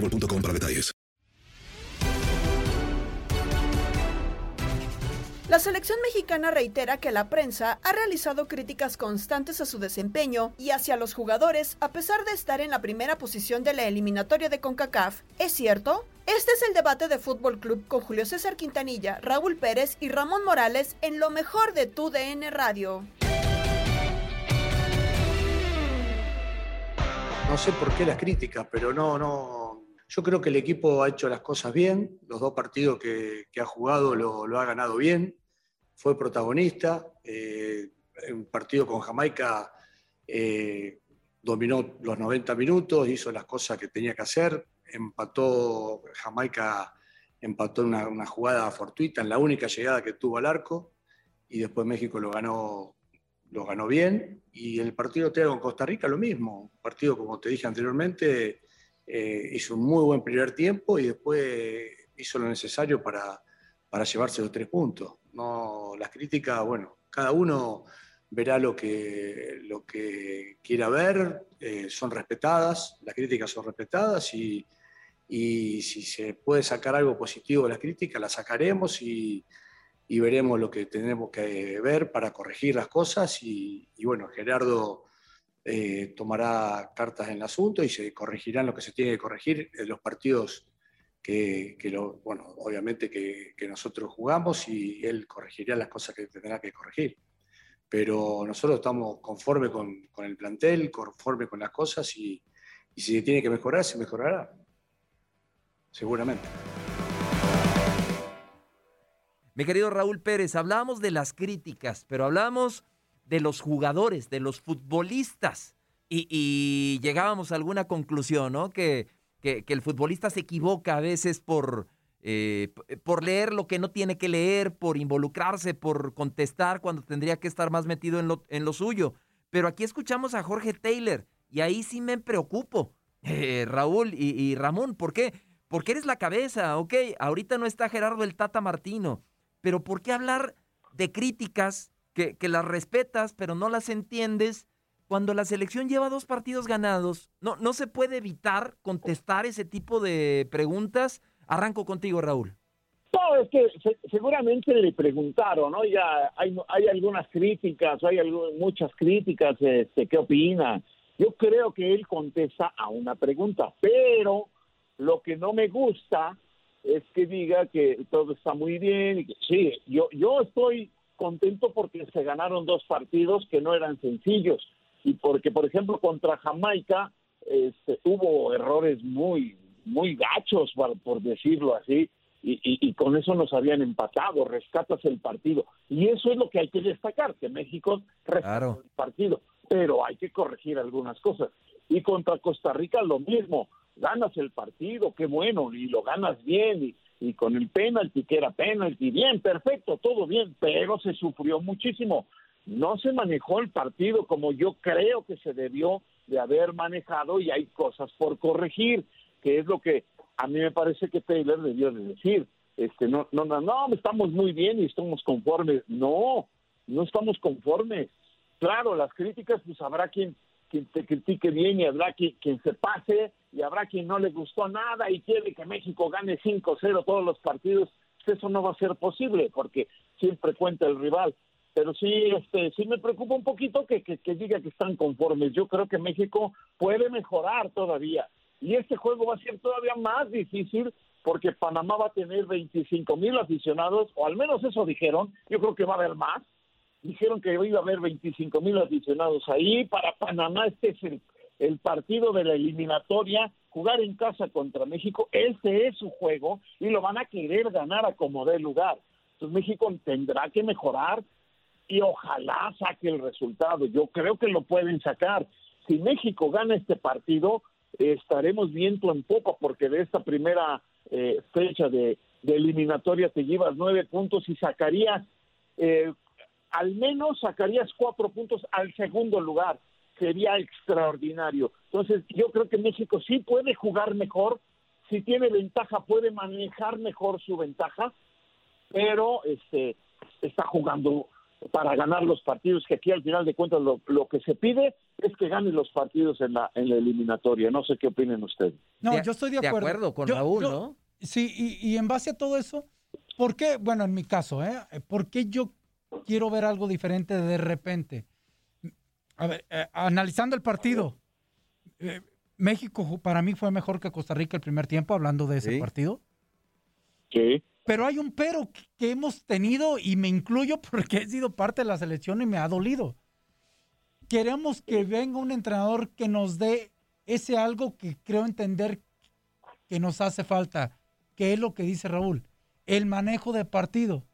boostmobile.com para detalles. La selección mexicana reitera que la prensa ha realizado críticas constantes a su desempeño y hacia los jugadores a pesar de estar en la primera posición de la eliminatoria de CONCACAF. ¿Es cierto? Este es el debate de Fútbol Club con Julio César Quintanilla, Raúl Pérez y Ramón Morales en lo mejor de tu DN Radio. No sé por qué las críticas, pero no, no. Yo creo que el equipo ha hecho las cosas bien. Los dos partidos que, que ha jugado lo, ha ganado bien. Fue protagonista. Eh, un partido con Jamaica eh, dominó los 90 minutos, hizo las cosas que tenía que hacer. Empató Jamaica, empató una, jugada fortuita en la única llegada que tuvo al arco. Y después México lo ganó lo ganó bien. Y el partido que con Costa Rica lo mismo. Un partido, como te dije anteriormente, eh, hizo un muy buen primer tiempo y después hizo lo necesario para, para llevarse los tres puntos. No, las críticas, bueno, cada uno verá lo que, lo que quiera ver, eh, son respetadas, las críticas son respetadas y, y si se puede sacar algo positivo de las críticas, las sacaremos y, y veremos lo que tenemos que ver para corregir las cosas y, y bueno, Gerardo eh, tomará cartas en el asunto y se corregirán lo que se tiene que corregir en los partidos que, bueno, obviamente que, nosotros jugamos y él corregirá las cosas que tendrá que corregir. Pero nosotros estamos conforme con, el plantel, conforme con las cosas y, y si tiene que mejorar, se mejorará. Seguramente. Mi querido Raúl Pérez, hablábamos de las críticas, pero hablamos de los jugadores, de los futbolistas. Y, llegábamos a alguna conclusión, ¿no? Que, que, que, el futbolista se equivoca a veces por, eh, por leer lo que no tiene que leer, por involucrarse, por contestar cuando tendría que estar más metido en lo, en lo suyo. Pero aquí escuchamos a Jorge Taylor y ahí sí me preocupo, eh, Raúl y, y Ramón. ¿Por qué? Porque eres la cabeza, ok. Ahorita no está Gerardo el Tata Martino, pero ¿por qué hablar de críticas que, que, las respetas, pero no las entiendes. Cuando la selección lleva dos partidos ganados, no, no se puede evitar contestar ese tipo de preguntas. Arranco contigo, Raúl. No, es que se, seguramente le preguntaron, ¿no? Ya hay, hay algunas críticas, hay algo, muchas críticas, este, ¿qué opina? Yo creo que él contesta a una pregunta, pero lo que no me gusta es que diga que todo está muy bien y que sí, yo, yo estoy contento porque se ganaron dos partidos que no eran sencillos y porque, por ejemplo, contra Jamaica este, hubo errores muy, muy gachos, por, por decirlo así, y, y, y, con eso nos habían empatado, rescatas el partido. Y eso es lo que hay que destacar, que México rescató claro. el partido, pero hay que corregir algunas cosas. Y contra Costa Rica lo mismo, ganas el partido, qué bueno, y lo ganas bien, y, y con el penalti, que era penalti, bien, perfecto, todo bien, pero se sufrió muchísimo. No se manejó el partido como yo creo que se debió de haber manejado y hay cosas por corregir, que es lo que a mí me parece que Taylor debió de decir. Este, no, no, no, no, estamos muy bien y estamos conformes. No, no estamos conformes. Claro, las críticas, pues habrá quien, quien te critique bien y habrá quien, se pase y habrá quien no le gustó nada y quiere que México gane 5-0 todos los partidos. Eso no va a ser posible porque siempre cuenta el rival pero sí, este, sí me preocupa un poquito que, que, diga que están conformes. Yo creo que México puede mejorar todavía. Y este juego va a ser todavía más difícil porque Panamá va a tener 25 mil aficionados, o al menos eso dijeron. Yo creo que va a haber más. Dijeron que iba a haber 25 mil aficionados ahí. Para Panamá este es el, partido de la eliminatoria. Jugar en casa contra México, ese es su juego y lo van a querer ganar a como dé lugar. Entonces México tendrá que mejorar, y ojalá saque el resultado. Yo creo que lo pueden sacar. Si México gana este partido, estaremos viento en poco porque de esta primera eh, fecha de, eliminatoria te llevas nueve puntos y sacarías, eh, al menos sacarías cuatro puntos al segundo lugar. Sería extraordinario. Entonces, yo creo que México sí puede jugar mejor, si tiene ventaja puede manejar mejor su ventaja, pero este está jugando para ganar los partidos, que aquí al final de cuentas lo, que se pide es que ganen los partidos en la, en la eliminatoria. No sé qué opinen ustedes. No, yo estoy de acuerdo. De acuerdo con Raúl, ¿no? Sí, y, en base a todo eso, ¿por qué? Bueno, en mi caso, ¿eh? ¿Por qué yo quiero ver algo diferente de repente? A ver, eh, analizando el partido, eh, México para mí fue mejor que Costa Rica el primer tiempo, hablando de ese partido. Sí. Pero hay un pero que hemos tenido y me incluyo porque he sido parte de la selección y me ha dolido. Queremos que venga un entrenador que nos dé ese algo que creo entender que nos hace falta, que es lo que dice Raúl, el manejo de partido.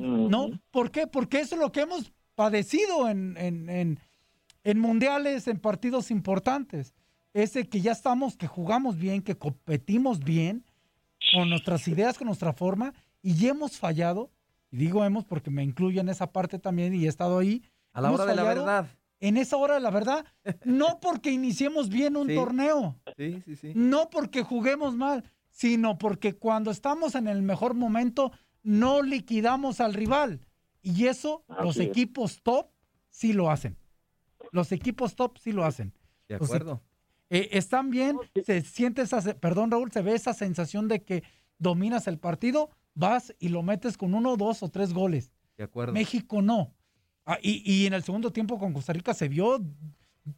¿No? ¿Por qué? Porque eso es lo que hemos padecido en, en, en mundiales, en partidos importantes. Ese que ya estamos, que jugamos bien, que competimos bien, con nuestras ideas, con nuestra forma, y hemos fallado, y digo hemos porque me incluyo en esa parte también y he estado ahí. A la hora de la verdad. En esa hora de la verdad, no porque iniciemos bien un torneo, sí, sí, sí. no porque juguemos mal, sino porque cuando estamos en el mejor momento no liquidamos al rival. Y eso los equipos top sí lo hacen. Los equipos top sí lo hacen. De acuerdo. Eh, están bien, se siente esa, perdón Raúl, se ve esa sensación de que dominas el partido, vas y lo metes con uno, dos o tres goles. De acuerdo. México no. Ah, y, en el segundo tiempo con Costa Rica se vio,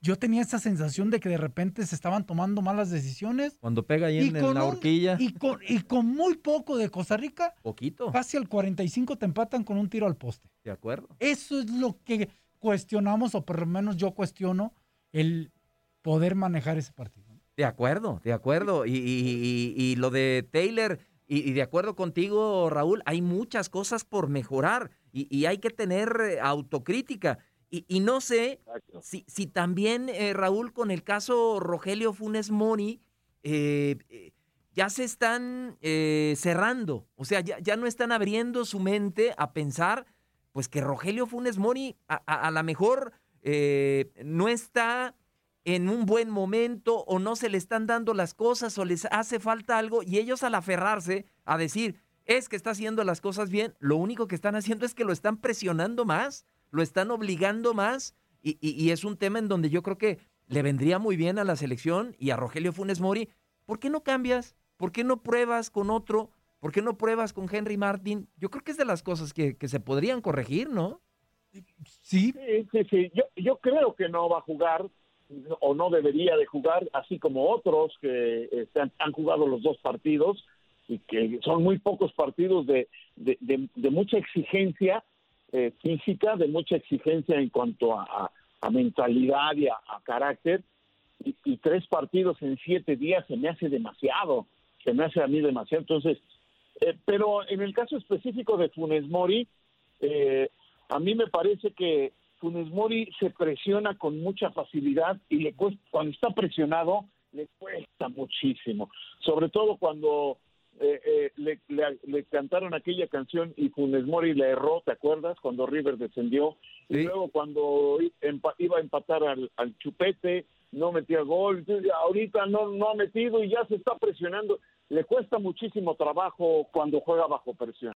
yo tenía esa sensación de que de repente se estaban tomando malas decisiones. Cuando pega ahí en, la horquilla. y, con, y con muy poco de Costa Rica. Poquito. Casi al 45 te empatan con un tiro al poste. De acuerdo. Eso es lo que cuestionamos, o por lo menos yo cuestiono, el, poder manejar ese partido. De acuerdo, de acuerdo. Y, lo de Taylor, y, de acuerdo contigo, Raúl, hay muchas cosas por mejorar y, hay que tener eh, autocrítica. Y, no sé si, si, también, eh, Raúl, con el caso Rogelio Funes Mori, eh, ya se están cerrando, o sea, ya, ya, no están abriendo su mente a pensar, pues que Rogelio Funes Mori a, a, a lo mejor no está en un buen momento o no se le están dando las cosas o les hace falta algo y ellos al aferrarse a decir, es que está haciendo las cosas bien, lo único que están haciendo es que lo están presionando más, lo están obligando más y, es un tema en donde yo creo que le vendría muy bien a la selección y a Rogelio Funes Mori. ¿Por qué no cambias? ¿Por qué no pruebas con otro? ¿Por qué no pruebas con Henry Martin? Yo creo que es de las cosas que, se podrían corregir, ¿no? Sí. Sí, sí, sí. Yo, yo creo que no va a jugar o no debería de jugar, así como otros que este, han, jugado los dos partidos y que son muy pocos partidos de, de, mucha exigencia eh, física, de mucha exigencia en cuanto a, mentalidad y a, carácter. Y, tres partidos en siete días se me hace demasiado, se me hace a mí demasiado. Entonces, eh, pero en el caso específico de Funes Mori, eh, a mí me parece que Funes Mori se presiona con mucha facilidad y le cuesta, cuando está presionado le cuesta muchísimo, sobre todo cuando eh, eh, le, le- le cantaron aquella canción y Funes Mori le erró, ¿te acuerdas? Cuando River descendió. Y luego cuando iba a empatar al, al chupete, no metía gol. Ahorita no, no ha metido y ya se está presionando. Le cuesta muchísimo trabajo cuando juega bajo presión.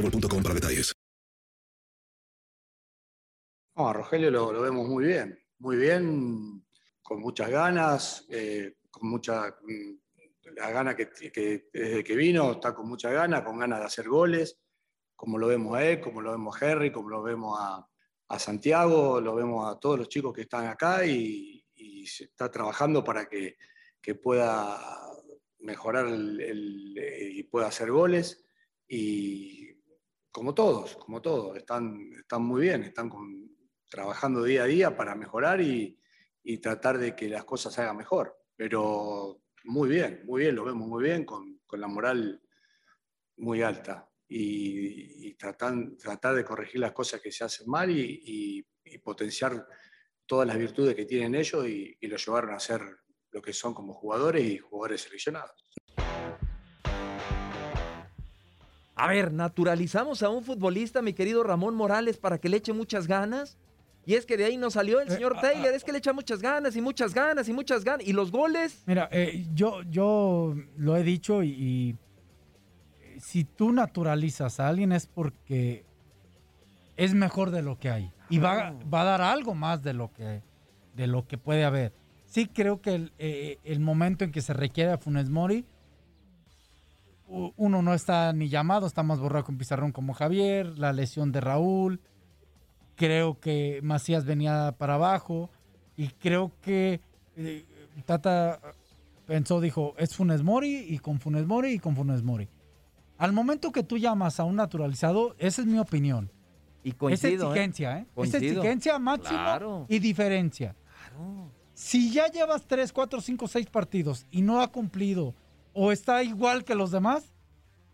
boostmobile.com para detalles. No, a Rogelio lo, vemos muy bien, muy bien, con muchas ganas, eh, con mucha mm, la gana que, desde que vino está con mucha gana, con ganas de hacer goles, como lo vemos a él, como lo vemos a Henry, como lo vemos a, Santiago, lo vemos a todos los chicos que están acá y, está trabajando para que, que pueda mejorar el- y pueda hacer goles y como todos, como todos, están, están muy bien, están trabajando día a día para mejorar y, tratar de que las cosas se hagan mejor. Pero muy bien, muy bien, lo vemos muy bien, con, la moral muy alta y, tratan- tratar de corregir las cosas que se hacen mal y, y- potenciar todas las virtudes que tienen ellos y lo llevaron a ser lo que son como jugadores y jugadores seleccionados. A ver, naturalizamos a un futbolista, mi querido Ramón Morales, para que le eche muchas ganas. Y es que de ahí nos salió el señor Taylor, es que le echa muchas ganas y muchas ganas y muchas ganas. ¿Y los goles? Mira, eh, yo, yo lo he dicho y, y, eh, si tú naturalizas a alguien es porque es mejor de lo que hay y va, va a dar algo más de lo que, de lo que puede haber. Sí creo que el, eh, el momento en que se requiere a Funes Mori, uno no está ni llamado, está más borrado con Pizarrón como Javier, la lesión de Raúl, creo que Macías venía para abajo y creo que eh, Tata pensó, dijo, es Funes Mori y con Funes Mori y con Funes Mori. Al momento que tú llamas a un naturalizado, esa es mi opinión. Y es coincido, ¿eh? exigencia, ¿eh? Es Coincido. exigencia máximo Claro. y diferencia. Si ya llevas 3, 4, 5, 6 partidos y no ha cumplido o está igual que los demás,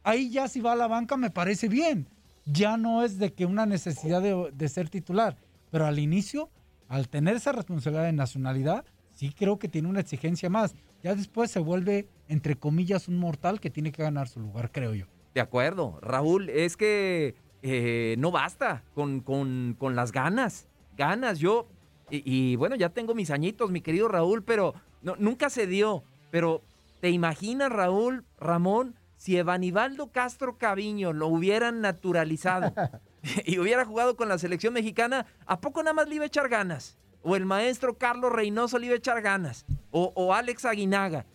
ahí ya si va a la banca me parece bien. Ya no es de que una necesidad de, ser titular, pero al inicio, al tener esa responsabilidad de nacionalidad, sí creo que tiene una exigencia más. Ya después se vuelve, entre comillas, un mortal que tiene que ganar su lugar, creo yo. De acuerdo, Raúl, es que eh, no basta con, con- con las ganas. Ganas, yo, y, y bueno, ya tengo mis añitos, mi querido Raúl, pero no, nunca se dio. Pero, ¿te imaginas, Raúl, Ramón, si Evanibaldo Castro Caviño lo hubieran naturalizado y hubiera jugado con la selección mexicana, ¿a poco nada más le iba a echar ganas? o el maestro Carlos Reynoso le iba a echar ganas, o, o Alex Aguinaga.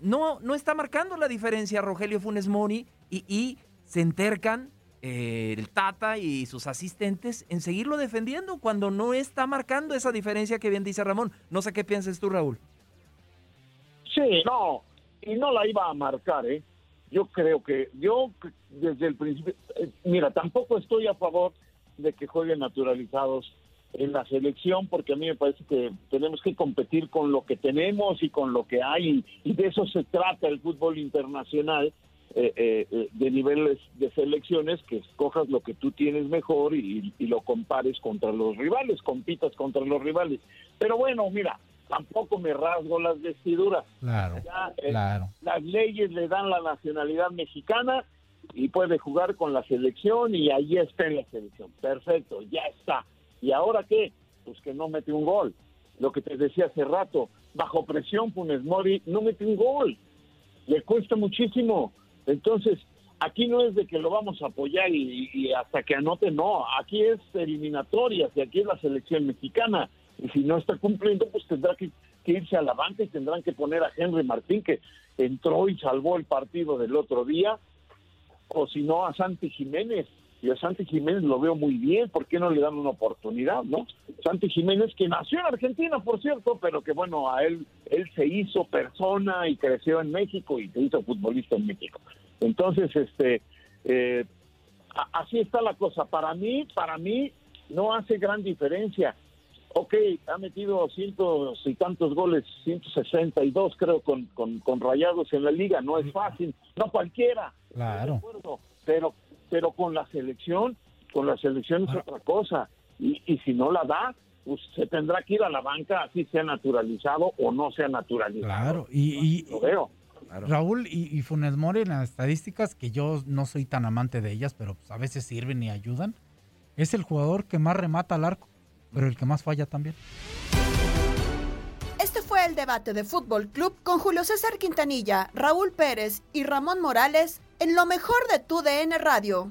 No, no está marcando la diferencia Rogelio Funes Mori y, y se entercan eh, el Tata y sus asistentes en seguirlo defendiendo cuando no está marcando esa diferencia que bien dice Ramón. No sé qué piensas tú, Raúl. Sí, no, y no la iba a marcar, ¿eh? Yo creo que, yo desde el principio, eh, mira, tampoco estoy a favor de que jueguen naturalizados en la selección, porque a mí me parece que tenemos que competir con lo que tenemos y con lo que hay, y de eso se trata el fútbol internacional, eh, eh, de niveles de selecciones, que escojas lo que tú tienes mejor y, lo compares contra los rivales, compitas contra los rivales. Pero bueno, mira, tampoco me rasgo las vestiduras. Claro, eh, claro. Las leyes le dan la nacionalidad mexicana y puede jugar con la selección y ahí está en la selección. Perfecto, ya está. ¿Y ahora qué? Pues que no mete un gol. Lo que te decía hace rato, bajo presión Funes Mori no mete un gol. Le cuesta muchísimo. Entonces, aquí no es de que lo vamos a apoyar y, y hasta que anote, no. Aquí es eliminatorias y aquí es la selección mexicana y si no está cumpliendo, pues tendrá que, irse a la banca y tendrán que poner a Henry Martín, que entró y salvó el partido del otro día, o si no, a Santi Jiménez. Y a Santi Jiménez lo veo muy bien, ¿por qué no le dan una oportunidad, no? Santi Jiménez, que nació en Argentina, por cierto, pero que bueno, a él, él se hizo persona y creció en México y se hizo futbolista en México. Entonces, este, eh, así está la cosa. Para mí, para mí, no hace gran diferencia ok, ha metido cientos y tantos goles, 162 creo con, con, con, rayados en la liga, no es fácil, no cualquiera. Claro. Pero, pero con la selección, con la selección es otra cosa. Y, y si no la da, pues se tendrá que ir a la banca, así sea naturalizado o no sea naturalizado. Claro, y, y lo veo. Claro. Raúl y, y, Funes Mori en las estadísticas, que yo no soy tan amante de ellas, pero pues a veces sirven y ayudan, es el jugador que más remata al arco pero el que más falla también. Este fue el debate de Fútbol Club con Julio César Quintanilla, Raúl Pérez y Ramón Morales en lo mejor de tu DN Radio.